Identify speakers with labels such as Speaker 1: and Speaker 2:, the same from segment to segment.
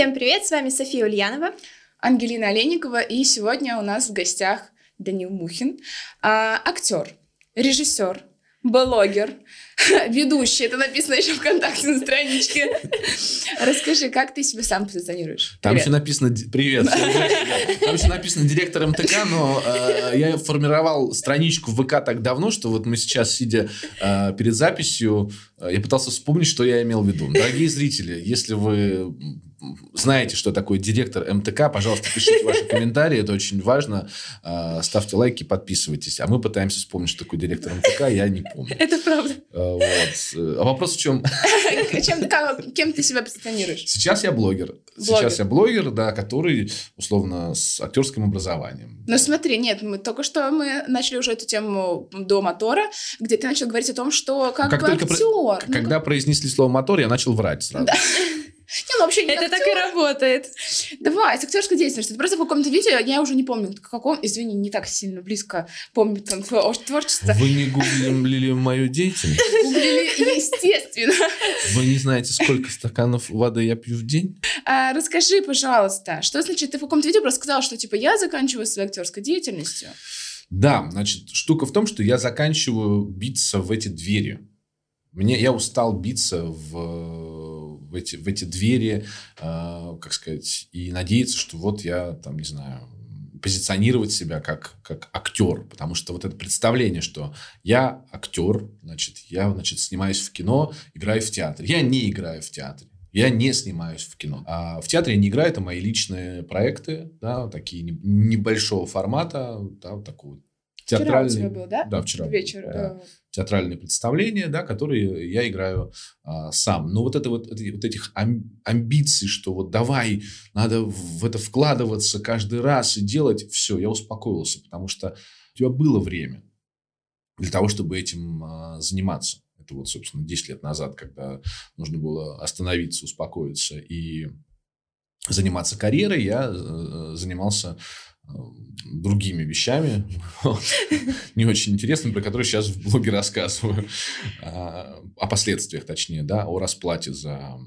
Speaker 1: Всем привет, с вами София Ульянова.
Speaker 2: Ангелина Олейникова, и сегодня у нас в гостях Данил Мухин, а, актер, режиссер, блогер, ведущий. Это написано еще ВКонтакте на страничке. Расскажи, как ты себя сам позиционируешь?
Speaker 3: Там еще написано... Привет. Там еще написано директор МТК, но э, я формировал страничку в ВК так давно, что вот мы сейчас, сидя э, перед записью, э, я пытался вспомнить, что я имел в виду. Дорогие зрители, если вы знаете, что такое директор МТК, пожалуйста, пишите ваши комментарии, это очень важно. А, ставьте лайки, подписывайтесь. А мы пытаемся вспомнить, что такое директор МТК, я не помню.
Speaker 1: Это правда.
Speaker 3: А, вот. А вопрос в чем?
Speaker 2: Чем, кем ты себя позиционируешь?
Speaker 3: Сейчас я блогер. блогер. Сейчас я блогер, да, который, условно, с актерским образованием.
Speaker 2: Ну смотри, нет, мы только что мы начали уже эту тему до мотора, где ты начал говорить о том, что как, как бы актер. Про...
Speaker 3: Ну, когда как... произнесли слово мотор, я начал врать сразу. Да.
Speaker 2: Не, ну вообще не
Speaker 1: Это актер. так и работает.
Speaker 2: Давай, с актерской деятельностью. Просто в каком-то видео, я уже не помню, в каком, извини, не так сильно близко помню там твое творчество.
Speaker 3: Вы не гуглили мою деятельность?
Speaker 2: Гуглили, естественно.
Speaker 3: Вы не знаете, сколько стаканов воды я пью в день?
Speaker 2: А, расскажи, пожалуйста, что значит, ты в каком-то видео просто сказал, что типа я заканчиваю свою актерской деятельностью?
Speaker 3: Да, значит, штука в том, что я заканчиваю биться в эти двери. Мне, я устал биться в в эти, в эти двери, э, как сказать, и надеяться, что вот я, там, не знаю, позиционировать себя как, как актер, потому что вот это представление, что я актер, значит, я, значит, снимаюсь в кино, играю в театре. Я не играю в театре. Я не снимаюсь в кино. А в театре я не играю, это мои личные проекты, да, такие небольшого формата, да, вот такого театральный... Вчера у тебя был, да? Да, вчера.
Speaker 2: Вечер.
Speaker 3: Да. Э. Театральные представления, да, которые я играю а, сам. Но вот это вот, вот этих амбиций, что вот давай, надо в это вкладываться каждый раз и делать, все, я успокоился, потому что у тебя было время для того, чтобы этим а, заниматься. Это вот, собственно, 10 лет назад, когда нужно было остановиться, успокоиться и заниматься карьерой, я э, занимался другими вещами, не очень интересными, про которые сейчас в блоге рассказываю, а, о последствиях, точнее, да, о расплате за,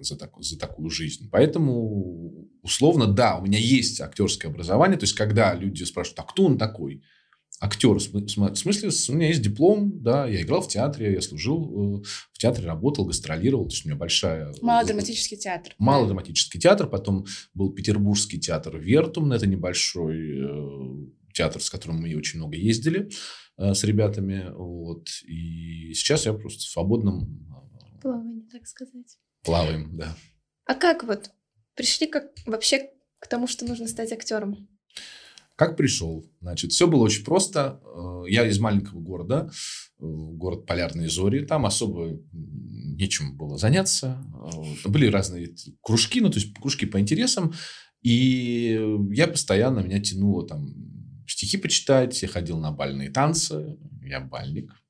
Speaker 3: за, так, за такую жизнь. Поэтому, условно, да, у меня есть актерское образование, то есть, когда люди спрашивают, а кто он такой? Актер. В смысле, у меня есть диплом, да, я играл в театре, я служил э, в театре, работал, гастролировал, то есть у меня большая...
Speaker 2: Малодраматический театр.
Speaker 3: Малодраматический театр, потом был Петербургский театр Вертум, это небольшой э, театр, с которым мы очень много ездили э, с ребятами, вот, и сейчас я просто в свободном...
Speaker 1: Плавании, так сказать.
Speaker 3: Плаваем, да.
Speaker 1: А как вот пришли как вообще к тому, что нужно стать актером?
Speaker 3: Как пришел? Значит, все было очень просто. Э, я из маленького города, э, город Полярные Зори. Там особо нечем было заняться. Э, были разные кружки, ну, то есть кружки по интересам. И я постоянно, меня тянуло там стихи почитать. Я ходил на бальные танцы. Я бальник.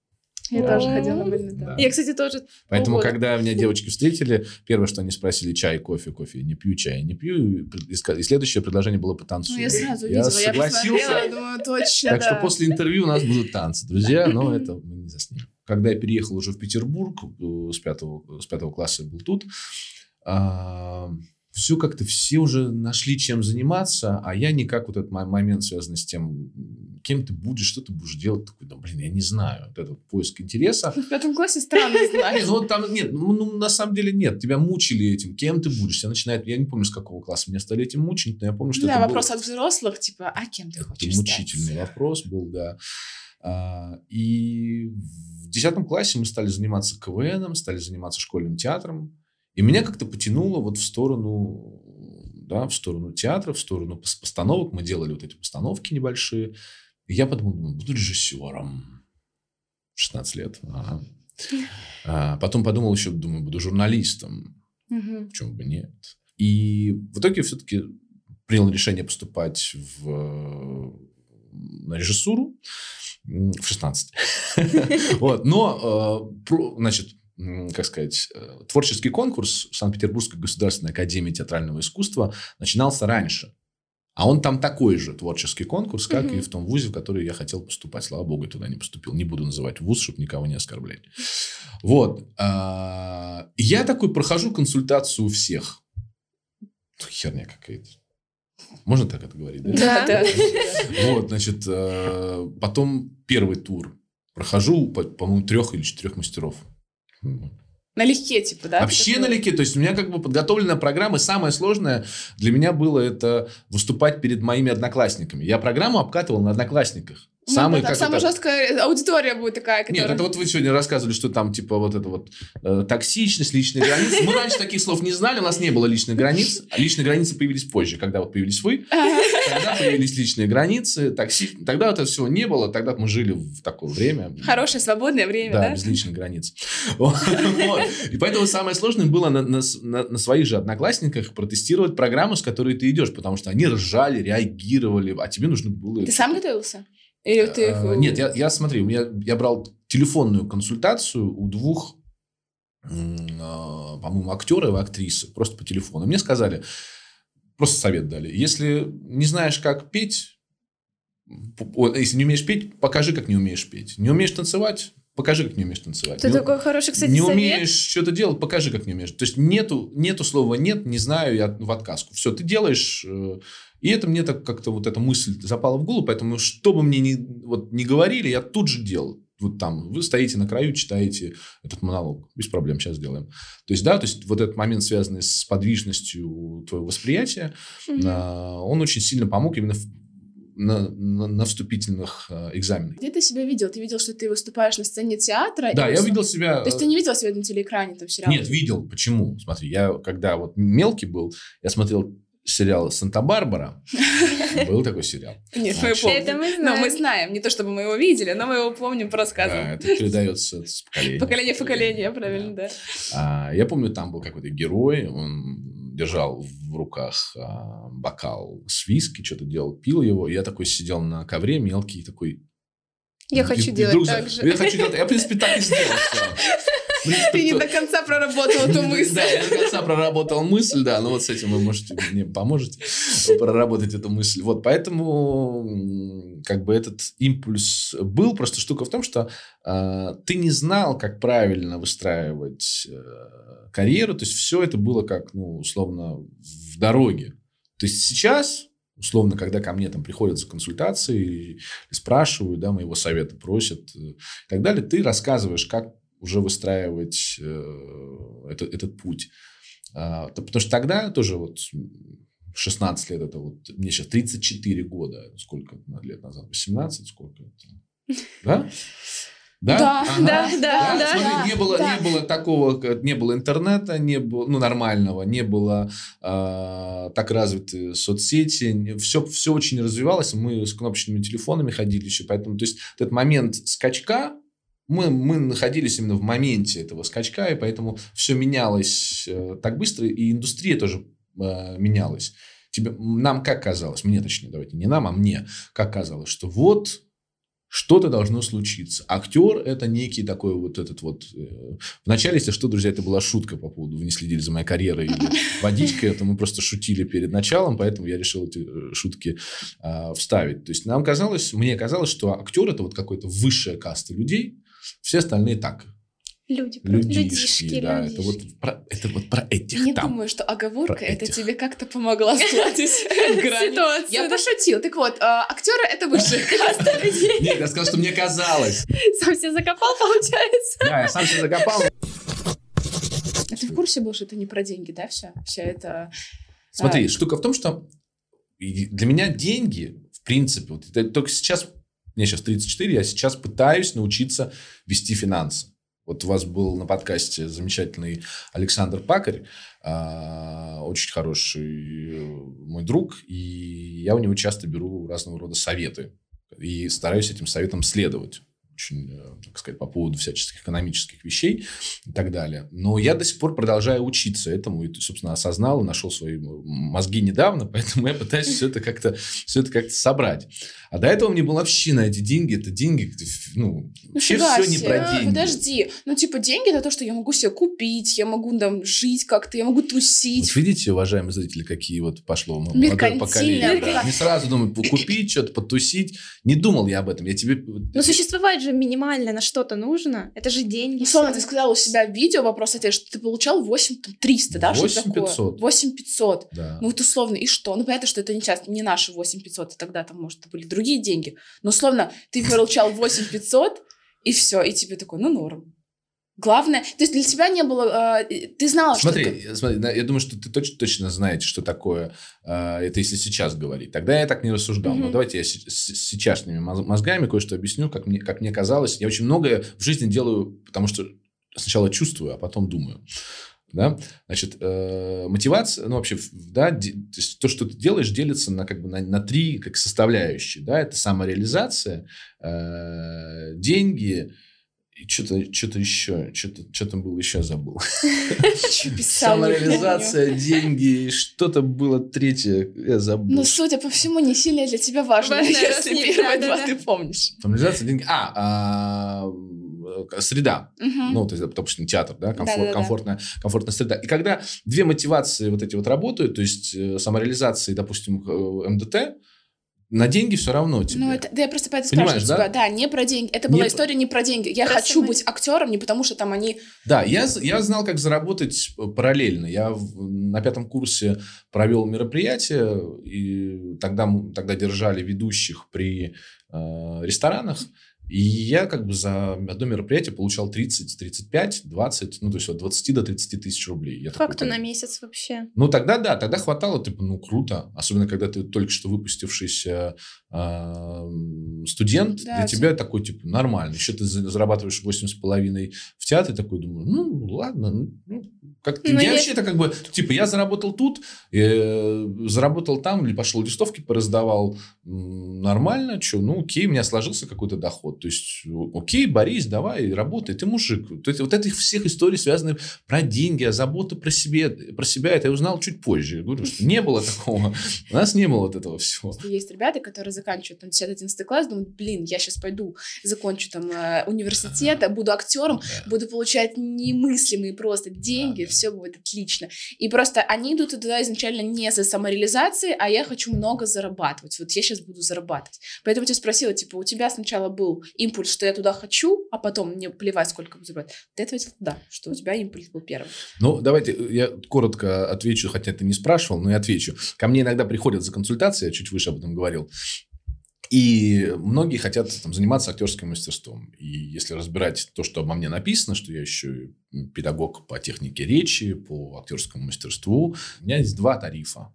Speaker 1: Я тоже ходила на танец. Я, кстати, тоже.
Speaker 3: Поэтому, когда меня девочки встретили, первое, что они спросили, чай, кофе, кофе. Не пью чай, не пью. И следующее предложение было по танцу.
Speaker 2: Ну, я сразу видела, я согласился. Я думаю, точно,
Speaker 3: Так что после интервью у нас будут танцы, друзья, но это мы не заснимем. Когда я переехал уже в Петербург, э, с пятого, с пятого класса был тут, а, все как-то все уже нашли чем заниматься, а я никак вот этот момент связанный с тем, кем ты будешь, что ты будешь делать, такой, да, блин, я не знаю. Вот этот поиск интереса.
Speaker 2: В пятом классе странно знаешь.
Speaker 3: Ну, там нет, ну, ну, на самом деле нет. Тебя мучили этим, кем ты будешь. Тебя начинает, я не помню, с какого класса меня стали этим мучить, но я помню, что
Speaker 2: да, вопрос от взрослых, типа, а кем ты хочешь
Speaker 3: Это мучительный вопрос был, да. А, и в десятом классе мы стали заниматься КВНом, стали заниматься школьным театром. И меня как-то потянуло вот в сторону, да, в сторону театра, в сторону постановок. Мы делали вот эти постановки небольшие. И я подумал, буду режиссером. 16 лет. Ага. А потом подумал еще, думаю, буду журналистом. Угу. Почему бы нет? И в итоге все-таки принял решение поступать в, на режиссуру в 16. вот. Но, э, значит, как сказать, э, творческий конкурс Санкт-Петербургской государственной академии театрального искусства начинался раньше. А он там такой же творческий конкурс, как угу. и в том вузе, в который я хотел поступать. Слава богу, я туда не поступил. Не буду называть вуз, чтобы никого не оскорблять. Вот. А, я такой прохожу консультацию у всех. Херня какая-то. Можно так это говорить?
Speaker 1: Да.
Speaker 2: да.
Speaker 3: Вот, значит, э, потом первый тур. Прохожу, по- по-моему, трех или четырех мастеров.
Speaker 2: Налегке, типа, да?
Speaker 3: Вообще налегке. То есть у меня как бы подготовленная программа. И самое сложное для меня было это выступать перед моими одноклассниками. Я программу обкатывал на одноклассниках.
Speaker 2: Ну,
Speaker 3: Самый,
Speaker 2: да,
Speaker 3: как
Speaker 2: самая
Speaker 3: это-
Speaker 2: жесткая аудитория будет такая,
Speaker 3: Нет,
Speaker 2: которая...
Speaker 3: это вот вы сегодня рассказывали, что там типа вот это вот э, токсичность, личные границы. Мы раньше таких слов не знали, у нас не было личных границ. Личные границы появились позже, когда вот появились вы. Тогда появились личные границы, токси... Тогда этого всего не было, тогда мы жили в такое время.
Speaker 2: Хорошее свободное время,
Speaker 3: Да,
Speaker 2: да?
Speaker 3: без личных границ. И поэтому самое сложное было на своих же одноклассниках протестировать программу, с которой ты идешь, потому что они ржали, реагировали, а тебе нужно было...
Speaker 2: Ты сам готовился? Или ты их...
Speaker 3: Э, Нет, я, я смотри, у меня, я брал телефонную консультацию у двух, а, по-моему, актера и актрисы, просто по телефону. Мне сказали, просто совет дали, если не знаешь, как петь, если не умеешь петь, покажи, как не умеешь петь. Не умеешь танцевать, покажи, как не умеешь танцевать.
Speaker 1: Это
Speaker 3: Не-
Speaker 1: такой хороший, кстати,
Speaker 3: не
Speaker 1: совет.
Speaker 3: умеешь что-то делать, покажи, как не умеешь. То есть нету, нету слова нет, не знаю, я в отказку. Все, ты делаешь. Э, И это мне так как-то вот эта мысль запала в голову, поэтому что бы мне ни, вот, ни говорили, я тут же делал. Вот там вы стоите на краю, читаете этот монолог. Без проблем, сейчас сделаем. То есть, да, то есть вот этот момент, связанный с подвижностью твоего восприятия, а, он очень сильно помог именно в- на, на, на вступительных а, экзаменах.
Speaker 2: Где ты себя видел? Ты видел, что ты выступаешь на сцене театра?
Speaker 3: Да, я видел себя...
Speaker 2: То есть ты не видел себя на телеэкране, там, сериал?
Speaker 3: Нет, видел. Почему? Смотри, я когда вот мелкий был, я смотрел сериал «Санта-Барбара». Был такой сериал.
Speaker 2: Нет, мы помним. Но мы
Speaker 1: знаем.
Speaker 2: Не то, чтобы мы его видели, но мы его помним по
Speaker 3: Да,
Speaker 2: рассказам.
Speaker 3: это передается с поколения.
Speaker 2: Поколение в поколение, правильно, да.
Speaker 3: А, Я помню, там был какой-то герой, он держал в руках а, бокал с виски, что-то делал, пил его. Я такой сидел на ковре мелкий, такой...
Speaker 1: Я хочу делать так же.
Speaker 3: Я хочу делать... Я, в принципе, так и сделал.
Speaker 2: Ты не до конца проработал эту мысль.
Speaker 3: Да, я до конца проработал мысль, да, но вот с этим вы можете, мне поможете проработать эту мысль. Вот, поэтому как бы этот импульс был. Просто штука в том, что э, ты не знал, как правильно выстраивать э, карьеру. То есть, все это было как, ну, условно, в дороге. То есть, сейчас условно, когда ко мне там приходят за консультацией, спрашивают, да, моего совета просят э, и так далее, ты рассказываешь, как уже выстраивать э, этот, этот путь. То- потому что тогда тоже вот м, 16 лет, это вот, мне сейчас 34 года, сколько лет назад, 18, сколько это? Да? Да,
Speaker 2: Да,
Speaker 3: Ага.
Speaker 1: да, да, да,
Speaker 3: Смотри,
Speaker 2: да,
Speaker 3: не было,
Speaker 2: да.
Speaker 3: не было такого, как- не было интернета, не было, ну, нормального, не было а, так развиты соцсети, все, все очень развивалось, мы с кнопочными телефонами ходили еще, поэтому, то есть, этот момент скачка, мы, мы находились именно в моменте этого скачка, и поэтому все менялось э, так быстро, и индустрия тоже э, менялась. Тебе, нам как казалось, мне точнее, давайте не нам, а мне, как казалось, что вот что-то должно случиться. Актер это некий такой вот этот вот... э, Вначале, если что, друзья, это была шутка по поводу, вы не следили за моей карьерой или водичкой, это мы просто шутили перед началом, поэтому я решил эти э, шутки а, вставить. То есть нам казалось, мне казалось, что актер это вот какой-то высшая каста людей, все остальные так,
Speaker 1: Люди,
Speaker 3: людишки,
Speaker 1: людишки,
Speaker 3: да,
Speaker 1: людишки.
Speaker 3: это вот про, это вот про этих
Speaker 2: Не
Speaker 3: там.
Speaker 2: думаю, что оговорка
Speaker 3: Про
Speaker 2: это
Speaker 3: этих.
Speaker 2: тебе как-то помогла сгладить грани.
Speaker 1: Ситуацию,
Speaker 2: Я пошутил. Так вот, а, актеры это высшая каста людей.
Speaker 3: Нет, я сказал, что мне казалось.
Speaker 1: Сам себя закопал, получается.
Speaker 3: Да, я сам себя закопал.
Speaker 2: А ты в курсе был, что это не про деньги, да, все? Все это...
Speaker 3: Смотри, штука в том, что для меня деньги, в принципе, вот это только сейчас, мне сейчас 34, я сейчас пытаюсь научиться вести финансы. Вот у вас был на подкасте замечательный Александр Пакарь, а, очень хороший э, мой друг, и я у него часто беру разного рода советы и стараюсь этим советам следовать очень, э, так сказать, по поводу всяческих экономических вещей и так далее. Но я до сих пор продолжаю учиться этому и, собственно, осознал и нашел свои мозги недавно, поэтому я пытаюсь все это как-то все это как-то собрать. А до этого мне было вообще на эти деньги, это деньги, ну, вообще
Speaker 2: Нифига
Speaker 3: все не про деньги.
Speaker 2: Подожди. Ну, типа, деньги это то, что я могу себе купить, я могу там жить как-то, я могу тусить.
Speaker 3: Вот видите, уважаемые зрители, какие вот пошло молодое поколение. да. Не сразу думаю, купить, что-то потусить. Не думал я об этом. Я тебе...
Speaker 1: Ну, существовать же минимально на что-то нужно. Это же деньги.
Speaker 2: Условно,
Speaker 1: всё.
Speaker 2: ты сказала у себя в видео вопрос ответ, что ты получал 8 там, 300, да? что
Speaker 3: 8500.
Speaker 2: 8 500.
Speaker 3: Да.
Speaker 2: Ну вот условно, и что? Ну понятно, что это не, часто, не наши 8 500, а тогда там, может, были другие деньги. Но условно, ты получал 8 500, и все, и тебе такой, ну норм. Главное, то есть для тебя не было, э, ты знала,
Speaker 3: Смотри,
Speaker 2: что... ты-
Speaker 3: смотри, я думаю, что ты точно, точно знаете, что такое, э, это если сейчас говорить. Тогда я так не рассуждал. Но
Speaker 1: Мгм.
Speaker 3: давайте я с, с сейчасшними моз- мозгами кое-что объясню, как мне, как мне казалось. Я очень многое в жизни делаю, потому что сначала чувствую, а потом думаю. Да? Значит, э, мотивация, ну вообще, да, де- то, есть то, что ты делаешь, делится на, как бы, на, на три как составляющие. Да? Это самореализация, э, деньги и что-то, что-то еще, что-то, что там было еще, забыл. Самореализация, деньги, что-то было третье, я забыл.
Speaker 2: Ну, судя по всему, не сильно для тебя важно, если первые два ты помнишь.
Speaker 3: Самореализация, деньги. А, а, э, среда. Ну, то есть, допустим, театр, да, комфорт-
Speaker 2: Да-да-да.
Speaker 3: комфортная, комфортная среда. И когда две мотивации вот эти вот работают, то есть э, самореализация и, допустим, э, МДТ, на деньги все равно тебе.
Speaker 2: Ну, это, да я просто поэтому
Speaker 3: Понимаешь,
Speaker 2: спрашиваю
Speaker 3: да?
Speaker 2: тебя. Да, не про деньги. Это
Speaker 3: Не
Speaker 2: была
Speaker 3: про-
Speaker 2: история не про деньги. Я
Speaker 1: Про
Speaker 2: хочу
Speaker 1: самое-
Speaker 2: быть актером не потому, что там они...
Speaker 3: Да, я, я знал, как заработать параллельно. Я в- на пятом курсе провел мероприятие, и тогда, тогда держали ведущих при э, ресторанах. И я как бы за одно мероприятие получал 30, 35, 20, ну, то есть от 20 до 30 тысяч рублей. Я такой,
Speaker 1: Факту на
Speaker 3: блин.
Speaker 1: месяц вообще.
Speaker 3: Ну, тогда да, тогда хватало, типа, ну, круто. Особенно, когда ты только что выпустившийся а, студент,
Speaker 2: Да,
Speaker 3: для тебя такой, типа, нормально. Еще ты за- зарабатываешь 8,5 в театре, такой, думаю, ну, ладно. ну, как
Speaker 1: Ну,
Speaker 3: я вообще это как бы, типа, я заработал тут, э, заработал там, или пошел листовки пораздавал, нормально, что, ну, окей, у меня сложился какой-то доход. То есть, окей, Борис, давай, работай, ты мужик. То есть, вот этих всех историй, связанных про деньги, а забота про, себе, про себя, это я узнал чуть позже. Я говорю, что не было такого. У нас не было вот этого всего.
Speaker 2: Есть ребята, которые заканчивают там 10-11 класс, думают, блин, я сейчас пойду, закончу там э, университет, буду актером,
Speaker 3: Да.
Speaker 2: буду получать немыслимые просто деньги. Все будет отлично. И просто они идут туда изначально не за самореализацией, а я хочу много зарабатывать. Вот я сейчас буду зарабатывать. Поэтому я спросила, типа, у тебя сначала был импульс, что я туда хочу, а потом мне плевать, сколько буду зарабатывать. Ты ответил да, что у тебя импульс был первым.
Speaker 3: Ну, давайте я коротко отвечу, хотя ты не спрашивал, но я отвечу. Ко мне иногда приходят за консультацией, я чуть выше об этом говорил. И многие хотят там, заниматься актерским мастерством. И если разбирать то, что обо мне написано, что я еще педагог по технике речи, по актерскому мастерству, у меня есть два тарифа.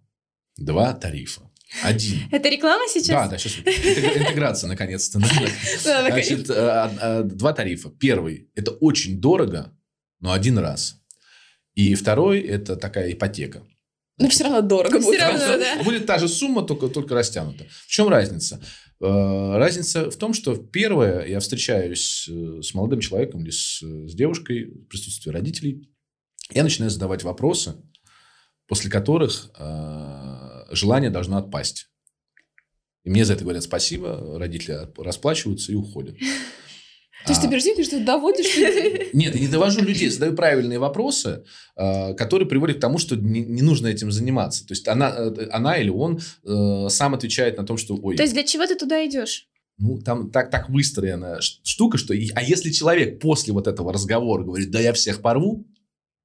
Speaker 3: Два тарифа. Один.
Speaker 1: Это реклама
Speaker 3: Да,
Speaker 1: сейчас?
Speaker 3: да, сейчас интеграция наконец-то. да.
Speaker 1: Да, наконец.
Speaker 3: Значит, э, а, два тарифа. Первый – это очень дорого, но один раз. И второй – это такая ипотека.
Speaker 2: Но все равно дорого будет.
Speaker 1: равно,
Speaker 2: просто.
Speaker 1: да.
Speaker 3: Будет та же сумма, только, только растянута. В чем разница? Э, Разница в том, что первое, я встречаюсь э, с молодым человеком или с, с девушкой в присутствии родителей, я начинаю задавать вопросы, после которых э, желание должно отпасть. И мне за это говорят спасибо, родители расплачиваются и уходят.
Speaker 2: То есть ты
Speaker 3: А,
Speaker 2: берешь деньги, что доводишь людей?
Speaker 3: нет, я не довожу людей, задаю правильные вопросы, э, которые приводят к тому, что не, не нужно этим заниматься. То есть она, э, она или он э, сам отвечает на том, что ой,
Speaker 1: То есть для чего ты туда идешь?
Speaker 3: ну там так, так выстроена штука, что и- а если человек после вот этого разговора говорит, да я всех порву,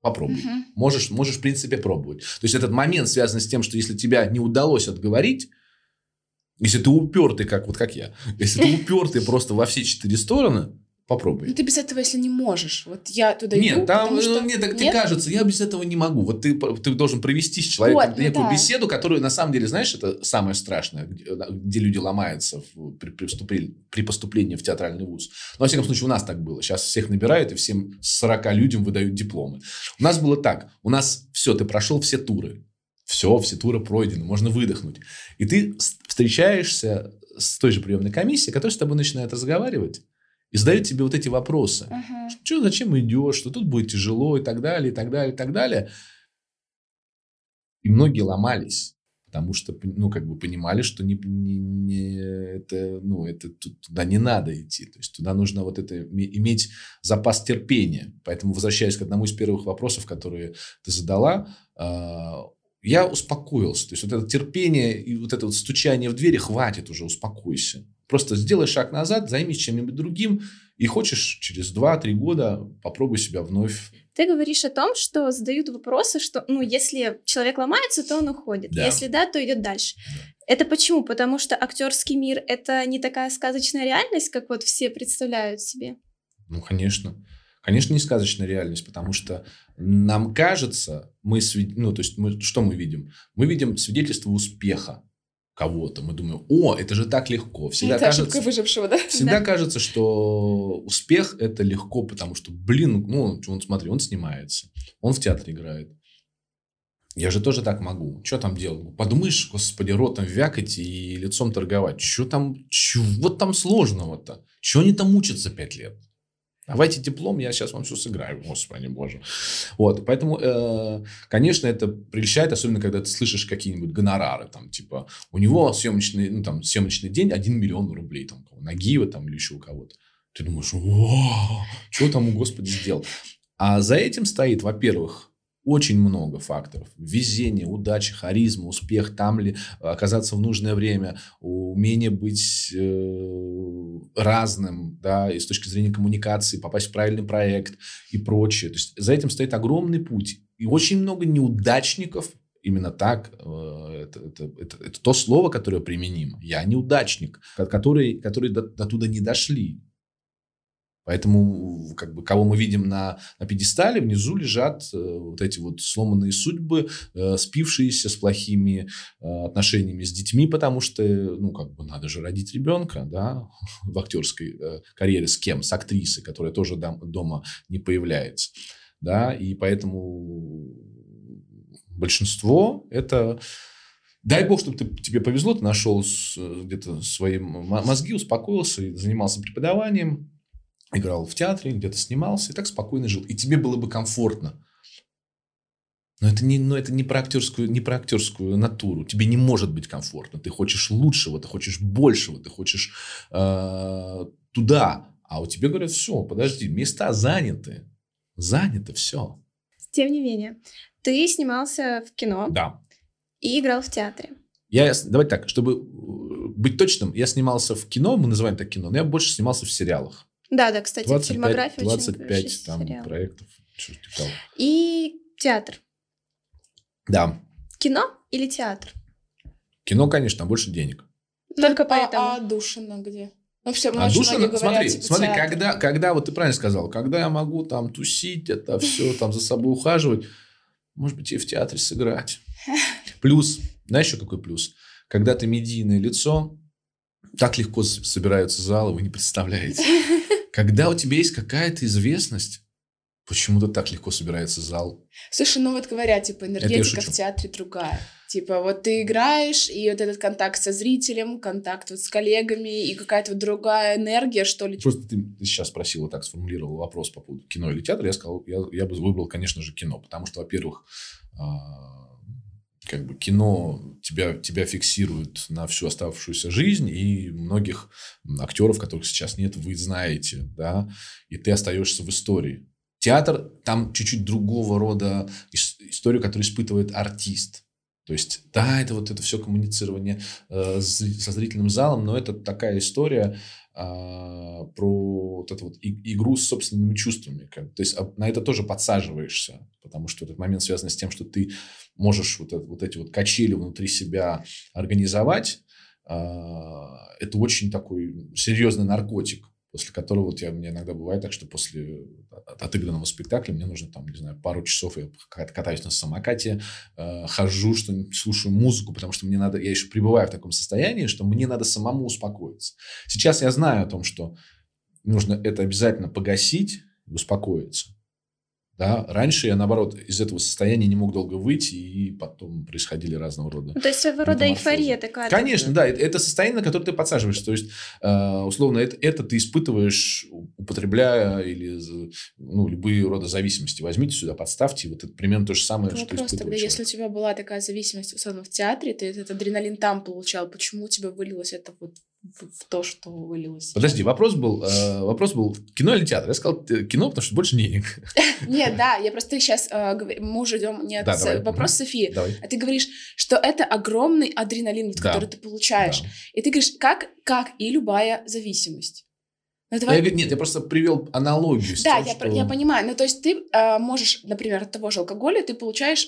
Speaker 3: попробуй.
Speaker 2: Мгм.
Speaker 3: Можешь, можешь, в принципе, пробовать. То есть этот момент связан с тем, что если тебя не удалось отговорить, если ты упертый, как вот как я, если ты упертый просто во все четыре стороны, попробуй.
Speaker 2: Ну ты без этого, если не можешь. Вот я туда иду,
Speaker 3: Нет, там,
Speaker 2: потому что...
Speaker 3: ну, нет, так тебе
Speaker 2: Нет?
Speaker 3: кажется, я без этого не могу. Вот ты, ты должен провести с человеком
Speaker 2: Вот, ну
Speaker 3: некую
Speaker 2: да.
Speaker 3: беседу, которую, на самом деле, знаешь, это самое страшное, где, люди ломаются в- при, при, вступлении, при поступлении в театральный вуз. Но, во всяком случае, у нас так было. Сейчас всех набирают и всем 40 людям выдают дипломы. У нас было так. У нас все, ты прошел все туры. Все, все туры пройдены, можно выдохнуть. И ты встречаешься с той же приемной комиссией, которая с тобой начинает разговаривать и задает тебе вот эти вопросы.
Speaker 2: Ага.
Speaker 3: Что, зачем идешь, что тут будет тяжело и так далее, и так далее, и так далее. И многие ломались, потому что, ну, как бы понимали, что не, не, не- это, ну, это туда не надо идти. То есть туда нужно вот это име- иметь запас терпения. Поэтому, возвращаясь к одному из первых вопросов, которые ты задала, а, я успокоился. То есть вот это терпение и вот это вот стучание в двери, хватит уже, успокойся. Просто сделай шаг назад, займись чем-нибудь другим, и хочешь через 2-3 года попробуй себя вновь.
Speaker 1: Ты говоришь о том, что задают вопросы, что, ну, если человек ломается, то он уходит.
Speaker 3: Да.
Speaker 1: Если да, то идет дальше. Это почему? Потому что актерский мир это не такая сказочная реальность, как вот все представляют себе.
Speaker 3: Ну, конечно. Конечно, не сказочная реальность, потому что нам кажется, мы, ну, то есть мы, что мы видим? Мы видим свидетельство успеха кого-то. Мы думаем, о, это же так легко. Всегда
Speaker 2: это
Speaker 3: кажется,
Speaker 2: выжившего, да?
Speaker 3: всегда
Speaker 1: Да.
Speaker 3: кажется, что успех это легко, потому что, блин, ну, он, смотри, он снимается, он в театре играет. Я же тоже так могу. Что там делать? Подумаешь, господи, ротом вякать и лицом торговать. Что там, чего там сложного-то? Чего они там учатся пять лет? Давайте диплом, я сейчас вам все сыграю, господи боже. Вот, поэтому, э, конечно, это прельщает, особенно когда ты слышишь какие-нибудь гонорары, там, типа, у него съемочный, ну, там, съемочный день 1 миллион рублей, там, у Нагиева, там, или еще у кого-то. Ты думаешь, что там, у господи, сделал? А за этим стоит, во-первых, очень много факторов. Везение, удача, харизма, успех, там ли оказаться в нужное время, умение быть э, разным, да, и с точки зрения коммуникации, попасть в правильный проект и прочее. То есть за этим стоит огромный путь. И очень много неудачников, именно так, э, это, это, это, это то слово, которое применимо. Я неудачник, которые, которые до, до туда не дошли. Поэтому, как бы, кого мы видим на, на пьедестале, внизу лежат э, вот эти вот сломанные судьбы, э, спившиеся с плохими э, отношениями с детьми, потому что, ну, как бы, надо же родить ребенка, да, в актерской э, карьере с кем? С актрисой, которая тоже дом, дома не появляется, да, и поэтому большинство это... Дай бог, чтобы ты, тебе повезло, ты нашел с, где-то свои мозги, успокоился и занимался преподаванием, играл в театре, где-то снимался, и так спокойно жил. И тебе было бы комфортно. Но это не, но это не, про актерскую, не про актерскую натуру. Тебе не может быть комфортно. Ты хочешь лучшего, ты хочешь большего, ты хочешь э, туда. А у тебя говорят, все, подожди, места заняты. Занято все.
Speaker 1: Тем не менее, ты снимался в кино
Speaker 3: Да.
Speaker 1: и играл в театре.
Speaker 3: Я, давайте так, чтобы быть точным, я снимался в кино, мы называем так кино, но я больше снимался в сериалах.
Speaker 1: Да, да, кстати,
Speaker 3: 25,
Speaker 1: фильмография
Speaker 3: 25
Speaker 1: очень
Speaker 3: там
Speaker 1: сериал.
Speaker 3: проектов. типа.
Speaker 1: И театр.
Speaker 3: Да.
Speaker 1: Кино или театр?
Speaker 3: Кино, конечно, там больше денег.
Speaker 1: Только
Speaker 2: А-
Speaker 1: поэтому.
Speaker 2: А, Душина где? Ну, все,
Speaker 3: А смотри,
Speaker 2: говорят, типа,
Speaker 3: смотри,
Speaker 2: театр.
Speaker 3: когда, когда, вот ты правильно сказал, когда я могу там тусить, это все, там за собой ухаживать, может быть, и в театре сыграть. Плюс, знаешь еще какой плюс? Когда ты медийное лицо, так легко собираются залы, вы не представляете. Когда у тебя есть какая-то известность, почему-то так легко собирается зал.
Speaker 2: Слушай, ну вот говорят, типа, энергетика в театре другая. Типа, вот ты играешь, и вот этот контакт со зрителем, контакт вот с коллегами, и какая-то вот другая энергия, что ли.
Speaker 3: Просто ты, ты сейчас спросил, вот так сформулировал вопрос по поводу кино или театра. Я сказал, я, я бы выбрал, конечно же, кино. Потому что, во-первых, а, как бы кино тебя, тебя фиксирует на всю оставшуюся жизнь, и многих актеров, которых сейчас нет, вы знаете, да, и ты остаешься в истории. Театр, там чуть-чуть другого рода ис- историю, которую испытывает артист. То есть, да, это вот это все коммуницирование э, с- со зрительным залом, но это такая история а, про вот эту вот игру с собственными чувствами. как- то есть а, на это тоже подсаживаешься, потому что этот момент связан с тем, что ты можешь вот, это- вот эти вот качели внутри себя организовать. А, это очень такой серьезный наркотик, после которого вот я, мне иногда бывает так, что после от- отыгранного спектакля мне нужно там, не знаю, пару часов я ка- катаюсь на самокате, э, хожу, что слушаю музыку, потому что мне надо, я еще пребываю в таком состоянии, что мне надо самому успокоиться. Сейчас я знаю о том, что нужно это обязательно погасить успокоиться. Да? Раньше я, наоборот, из этого состояния не мог долго выйти, и потом происходили разного рода
Speaker 1: Ну, то есть своего рода эйфория такая.
Speaker 3: Конечно, да, это, это состояние, на которое ты подсаживаешься. То есть, э, условно, это, это ты испытываешь, употребляя или ну, любые рода зависимости. Возьмите сюда, подставьте, вот это примерно то же самое, что
Speaker 2: Вопрос
Speaker 3: испытывает
Speaker 2: тогда, если у
Speaker 3: человек.
Speaker 2: тебя была такая зависимость, условно, в театре, ты этот адреналин там получал, почему у тебя вылилось это вот в, то, что вылилось.
Speaker 3: Подожди, вопрос был, э, вопрос был кино или театр? Я сказал э, кино, потому что больше денег.
Speaker 2: Нет, да, я просто сейчас, э, мы уже идем не
Speaker 3: Да, давай.
Speaker 2: вопрос
Speaker 3: Мгм.
Speaker 2: Софии,
Speaker 3: Давай.
Speaker 2: а ты говоришь, что это огромный адреналин, вот,
Speaker 3: Да.
Speaker 2: который ты получаешь.
Speaker 3: Да.
Speaker 2: И ты говоришь, как, как и любая зависимость. Ну, давай-
Speaker 3: говорю, нет, я просто привел аналогию
Speaker 2: Да,
Speaker 3: тем,
Speaker 2: я,
Speaker 3: что-
Speaker 2: про- я понимаю. Ну, то есть ты э, можешь, например, от того же алкоголя ты получаешь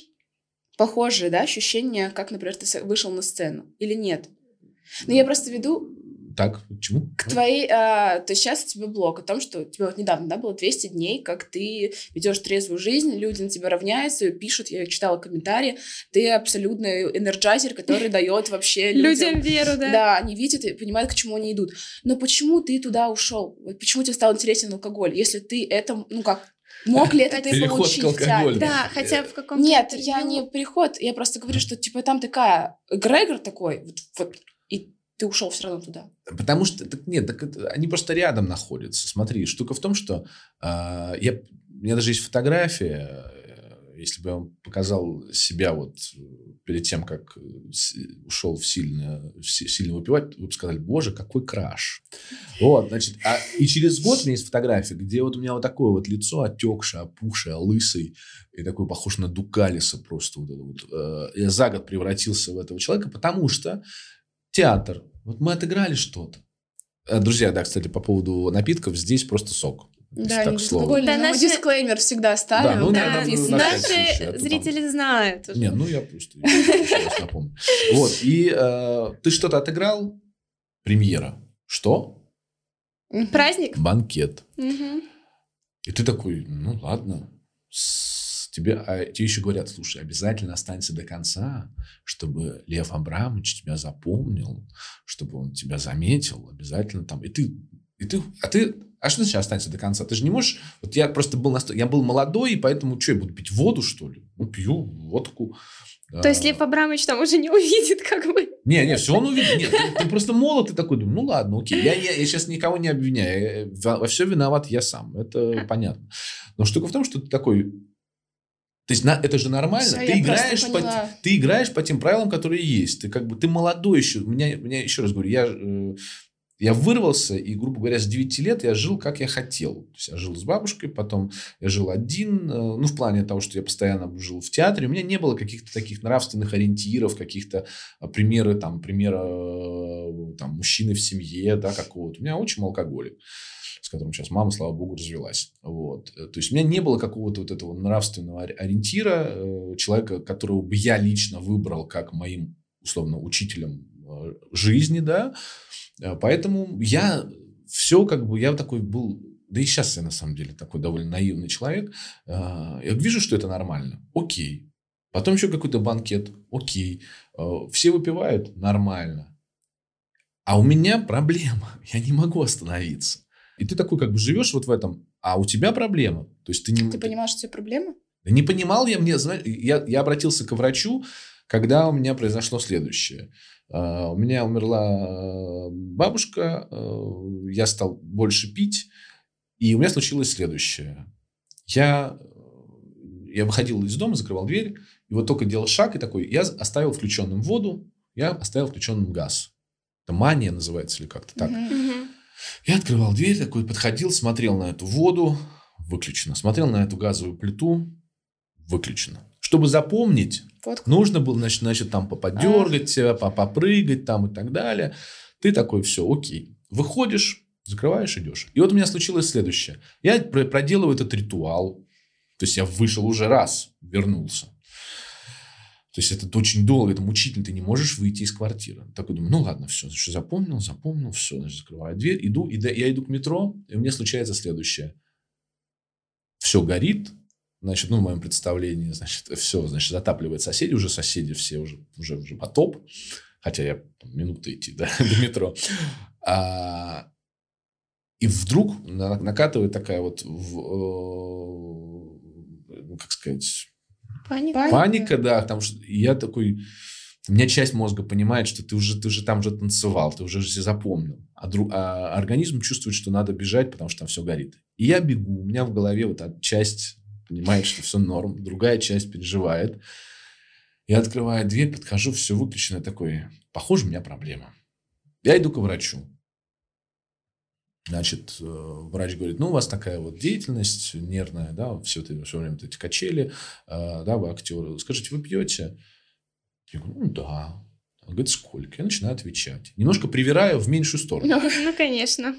Speaker 2: похожие, да, ощущения, как, например, ты вышел на сцену или нет. Но я просто веду
Speaker 3: Так, к чему?
Speaker 2: к твоей... э, то есть сейчас у тебя блог о том, что у тебя вот недавно, да, было 200 дней, как ты ведешь трезвую жизнь, люди на тебя равняются, пишут, я читала комментарии, ты абсолютный энерджайзер, который дает вообще
Speaker 1: Людям веру, да.
Speaker 2: да, они видят и понимают, к чему они идут. Но почему ты туда ушел? Вот почему тебе стал интересен алкоголь? Если ты это, ну как, мог ли это ты получить
Speaker 3: алкоголю.
Speaker 1: Да, хотя в каком-то
Speaker 2: Нет,
Speaker 1: интервью-
Speaker 2: я не переход, я просто говорю, что типа там такая эгрегор такой, вот, вот, и ты ушел все равно туда.
Speaker 3: Потому что, так нет, так они просто рядом находятся. Смотри, штука в том, что а, я, у меня даже есть фотография, э, если бы я вам показал себя вот э, перед тем, как э, ушел в сильно, в си- сильно выпивать, вы бы сказали, боже, какой краш. Вот, значит, а, и через год у меня есть фотография, где вот у меня вот такое вот лицо отекшее, опухшее, лысый, и такой похож на Дукалиса просто. Вот вот. Э, Я за год превратился в этого человека, потому что театр. Вот мы отыграли что-то. Э, Друзья, да, кстати, по поводу напитков, здесь просто сок.
Speaker 2: Да,
Speaker 3: так
Speaker 2: безалкогольный,
Speaker 1: Да, наши-
Speaker 2: дисклеймер всегда ставим.
Speaker 3: ну,
Speaker 1: Да,
Speaker 3: надо
Speaker 2: написано.
Speaker 3: на всякий случай, а
Speaker 1: наши
Speaker 3: то там-
Speaker 1: зрители знают. уже.
Speaker 3: Не, ну я просто напомню. Вот, и э, ты что-то отыграл? Премьера. Что?
Speaker 1: Праздник?
Speaker 3: Банкет. И ты такой, ну ладно. С- Тебе, а тебе еще говорят, слушай, обязательно останься до конца, чтобы Лев Абрамович тебя запомнил, чтобы он тебя заметил, обязательно там. И ты, и ты, а ты, а что значит останься до конца? Ты же не можешь, вот я просто был настолько, я был молодой, и поэтому что, я буду пить воду, что ли? Ну, пью водку.
Speaker 1: То есть Лев Абрамович там уже не увидит, как бы.
Speaker 3: не, не, все он увидит. Нет, ты, ты просто молод, ты такой, думаю, ну ладно, окей. Я, я, я сейчас никого не обвиняю. Во, во все виноват я сам. Это понятно. Но штука в том, что ты такой... То есть на, это же нормально.
Speaker 2: Всё,
Speaker 3: ты, играешь по, ты играешь по тем правилам, которые есть. Ты как бы ты молодой еще. Меня, меня еще раз говорю, я, э, я вырвался, и, грубо говоря, с 9 лет я жил, как я хотел. То есть я жил с бабушкой, потом я жил один. э, Ну, в плане того, что я постоянно жил в театре. У меня не было каких-то таких нравственных ориентиров, каких-то а, примеры, там, примера э, там, мужчины в семье, да, какого-то. У меня очень алкоголик, с которым сейчас мама, слава богу, развелась. Вот. То есть у меня не было какого-то вот этого нравственного ори- ориентира, э, человека, которого бы я лично выбрал как моим, условно, учителем э, жизни, да. Э, Поэтому я все как бы, я такой был, да и сейчас я на самом деле такой довольно наивный человек. Я вижу, что это нормально. Окей. Потом еще какой-то банкет. Окей. Все выпивают. Нормально. А у меня проблема. Я не могу остановиться. И ты такой как бы живешь вот в этом, а у тебя проблема. То есть ты не...
Speaker 2: Ты понимаешь, что у тебя проблема?
Speaker 3: Не понимал я, мне, знаешь, я, я обратился к врачу, когда у меня произошло следующее. А, У меня умерла э, бабушка, э, я стал больше пить, и у меня случилось следующее. Я, я выходил из дома, закрывал дверь, и вот только делал шаг, и такой, я оставил включенным воду, я оставил включенным газ. Это мания называется или как-то так.
Speaker 1: Мгм.
Speaker 3: Я открывал дверь, такой подходил, смотрел на эту воду, выключено. Смотрел на эту газовую плиту, выключено. Чтобы запомнить,
Speaker 2: Фотку.
Speaker 3: нужно было, значит, значит там поподергать себя, по- попрыгать там и так далее. Ты такой, все, окей. Выходишь, закрываешь, идешь. И вот у меня случилось следующее. Я про- проделываю этот ритуал. То есть я вышел уже раз, вернулся. То есть это очень долго, это мучительно, ты не можешь выйти из квартиры. Такой думаю, ну ладно, все, значит, запомнил, запомнил, все, значит, закрываю дверь, иду, и да- я иду к метро, и у меня случается следующее. Все горит, значит, ну, в моем представлении, значит, все, значит, затапливает соседи, уже соседи все уже, уже, уже потоп, хотя я минуты идти да, до метро. А, и вдруг на- накатывает такая вот, в, э, ну, как сказать,
Speaker 1: Паника.
Speaker 2: Паника.
Speaker 3: да, там что- я такой, у меня часть мозга понимает, что ты уже, ты уже там же танцевал, ты уже все запомнил, а, дру- а организм чувствует, что надо бежать, потому что там все горит. И я бегу, у меня в голове вот часть понимает, что все норм, другая часть переживает. Я открываю дверь, подхожу, все выключено, такой, похоже, у меня проблема. Я иду к врачу. Значит, э, врач говорит, ну, у вас такая вот деятельность нервная, да, все, это, все время эти качели, э, да, вы актер. Скажите, вы пьете? Я говорю, ну, да. Он говорит, сколько? Я начинаю отвечать. Немножко привираю в меньшую сторону.
Speaker 1: Ну, конечно.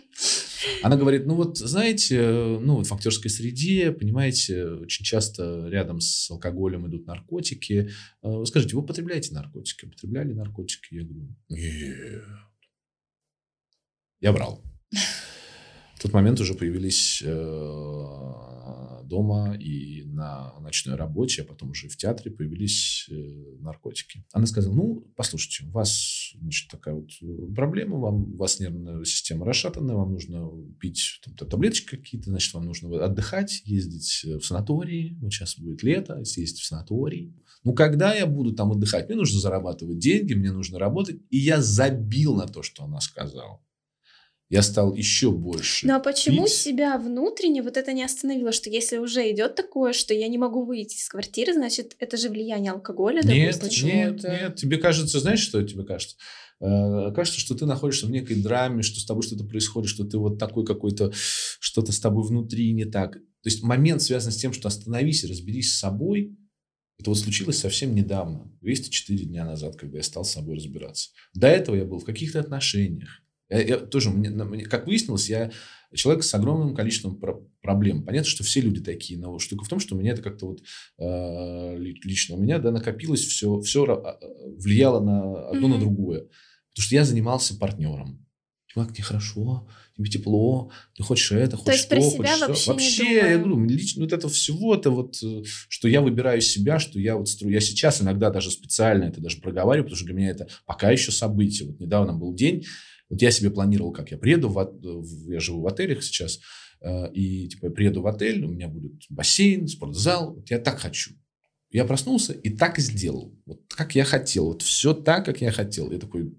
Speaker 3: Она говорит, ну вот, знаете, ну вот в актерской среде, понимаете, очень часто рядом с алкоголем идут наркотики. Э, скажите, вы употребляете наркотики? Употребляли наркотики? Я говорю, нет. Я брал. Тот момент уже появились э, дома и на ночной работе, а потом уже в театре появились э, наркотики. Она сказала, ну, послушайте, у вас значит, такая вот проблема, вам, у вас нервная система расшатанная, вам нужно пить там, таблеточки какие-то, значит, вам нужно отдыхать, ездить в санатории, вот сейчас будет лето, съездить в санаторий. Ну, когда я буду там отдыхать? Мне нужно зарабатывать деньги, мне нужно работать. И я забил на то, что она сказала я стал еще больше.
Speaker 1: Ну а почему
Speaker 3: пить.
Speaker 1: себя внутренне вот это не остановило, что если уже идет такое, что я не могу выйти из квартиры, значит, это же влияние алкоголя,
Speaker 3: Нет,
Speaker 1: допустим?
Speaker 3: нет, нет. Тебе кажется, знаешь, что тебе кажется? Э, Кажется, что ты находишься в некой драме, что с тобой что-то происходит, что ты вот такой какой-то, что-то с тобой внутри не так. То есть момент связан с тем, что остановись и разберись с собой. Это вот случилось совсем недавно, 204 дня назад, когда я стал с собой разбираться. До этого я был в каких-то отношениях. Я, я тоже, мне, мне, как выяснилось, я человек с огромным количеством про- проблем. Понятно, что все люди такие, но штука в том, что у меня это как-то вот э, лично у меня да, накопилось все, все а, влияло на одно mm-hmm. на другое. Потому что я занимался партнером. Как тебе хорошо, тебе тепло, ты хочешь это, хочешь
Speaker 1: то, есть
Speaker 3: то,
Speaker 1: про себя
Speaker 3: хочешь
Speaker 1: вообще,
Speaker 3: вообще
Speaker 1: не
Speaker 3: я говорю, лично вот это всего, это вот, что я выбираю себя, что я вот строю. Я сейчас иногда даже специально это даже проговариваю, потому что для меня это пока еще событие. Вот недавно был день, вот я себе планировал, как я приеду, в, я живу в отелях сейчас, и типа я приеду в отель, у меня будет бассейн, спортзал, вот я так хочу. Я проснулся и так сделал. Вот как я хотел. Вот все так, как я хотел. Я такой,